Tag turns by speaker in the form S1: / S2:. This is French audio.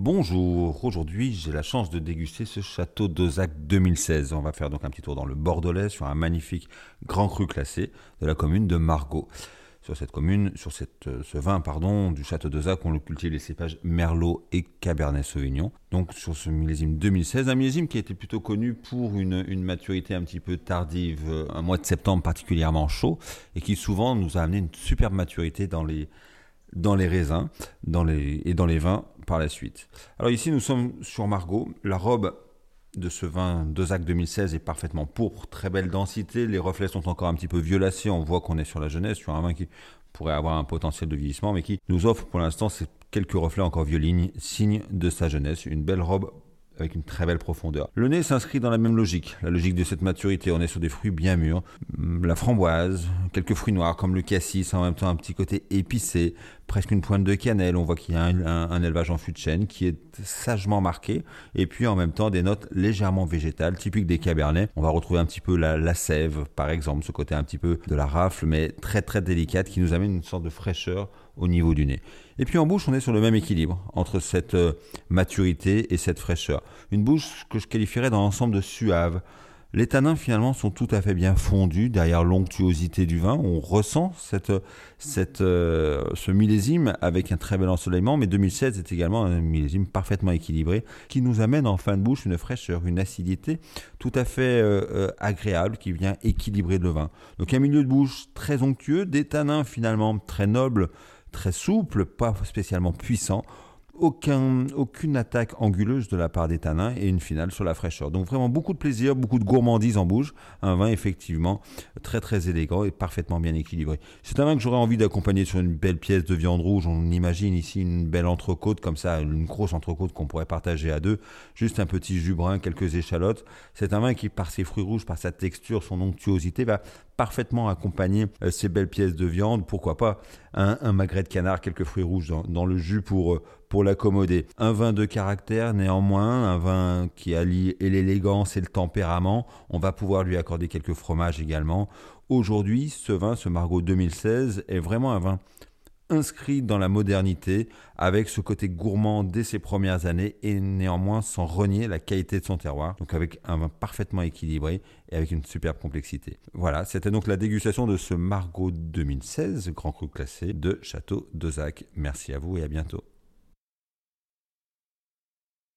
S1: Bonjour, aujourd'hui j'ai la chance de déguster ce château d'Ozac 2016. On va faire donc un petit tour dans le Bordelais sur un magnifique grand cru classé de la commune de Margaux. Sur cette commune, sur euh, ce vin pardon, du château d'Ozac, on le cultive les cépages Merlot et Cabernet Sauvignon. Donc sur ce millésime 2016, un millésime qui été plutôt connu pour une, une maturité un petit peu tardive, euh, un mois de septembre particulièrement chaud, et qui souvent nous a amené une superbe maturité dans les dans les raisins dans les, et dans les vins par la suite. Alors ici, nous sommes sur Margot. La robe de ce vin Dozac 2016 est parfaitement pourpre, très belle densité. Les reflets sont encore un petit peu violacés. On voit qu'on est sur la jeunesse, sur un vin qui pourrait avoir un potentiel de vieillissement, mais qui nous offre pour l'instant ces quelques reflets encore violignes, signe de sa jeunesse. Une belle robe avec une très belle profondeur. Le nez s'inscrit dans la même logique, la logique de cette maturité. On est sur des fruits bien mûrs, la framboise, quelques fruits noirs comme le cassis, en même temps un petit côté épicé, presque une pointe de cannelle. On voit qu'il y a un, élevage en fût de chêne qui est sagement marqué, et puis en même temps des notes légèrement végétales, typiques des cabernets. On va retrouver un petit peu la, la sève, par exemple, ce côté un petit peu de la rafle, mais très très délicate, qui nous amène une sorte de fraîcheur au niveau du nez. Et puis en bouche, on est sur le même équilibre entre cette euh, maturité et cette fraîcheur. Une bouche que je qualifierais dans l'ensemble de suave. Les tanins finalement sont tout à fait bien fondus derrière l'onctuosité du vin. On ressent euh, ce millésime avec un très bel ensoleillement, mais 2016 est également un millésime parfaitement équilibré qui nous amène en fin de bouche une fraîcheur, une acidité tout à fait euh, agréable qui vient équilibrer le vin. Donc un milieu de bouche très onctueux, des tanins finalement très nobles très souple, pas spécialement puissant. Aucun, aucune attaque anguleuse de la part des tanins et une finale sur la fraîcheur. Donc vraiment beaucoup de plaisir, beaucoup de gourmandise en bouche. Un vin effectivement très très élégant et parfaitement bien équilibré. C'est un vin que j'aurais envie d'accompagner sur une belle pièce de viande rouge. On imagine ici une belle entrecôte comme ça, une grosse entrecôte qu'on pourrait partager à deux. Juste un petit jus brun, quelques échalotes. C'est un vin qui par ses fruits rouges, par sa texture, son onctuosité va parfaitement accompagner euh, ces belles pièces de viande. Pourquoi pas un, magret de canard, quelques fruits rouges dans, le jus pour, euh, pour l'accommoder. Un vin de caractère néanmoins, un vin qui allie l'élégance et le tempérament. On va pouvoir lui accorder quelques fromages également. Aujourd'hui, ce vin, ce Margot 2016, est vraiment un vin inscrit dans la modernité, avec ce côté gourmand dès ses premières années et néanmoins sans renier la qualité de son terroir. Donc avec un vin parfaitement équilibré et avec une superbe complexité. Voilà, c'était donc la dégustation de ce Margot 2016, grand cru classé de Château d'Ozac. Merci à vous et à bientôt.